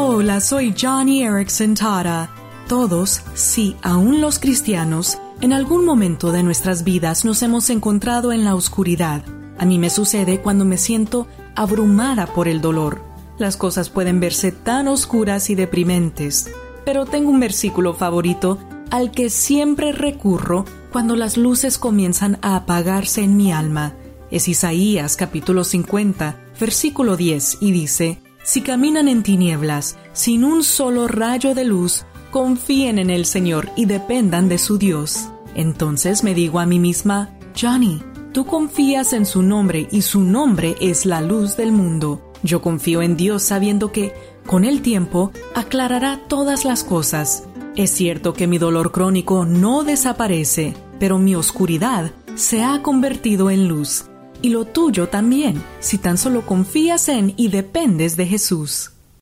Hola, soy Johnny Erickson Tara. Todos, sí, aún los cristianos, en algún momento de nuestras vidas nos hemos encontrado en la oscuridad. A mí me sucede cuando me siento abrumada por el dolor. Las cosas pueden verse tan oscuras y deprimentes. Pero tengo un versículo favorito al que siempre recurro cuando las luces comienzan a apagarse en mi alma. Es Isaías capítulo 50, versículo 10, y dice, Si caminan en tinieblas, sin un solo rayo de luz, confíen en el Señor y dependan de su Dios. Entonces me digo a mí misma, Johnny, Tú confías en su nombre y su nombre es la luz del mundo. Yo confío en Dios sabiendo que, con el tiempo, aclarará todas las cosas. Es cierto que mi dolor crónico no desaparece, pero mi oscuridad se ha convertido en luz. Y lo tuyo también, si tan solo confías en y dependes de Jesús.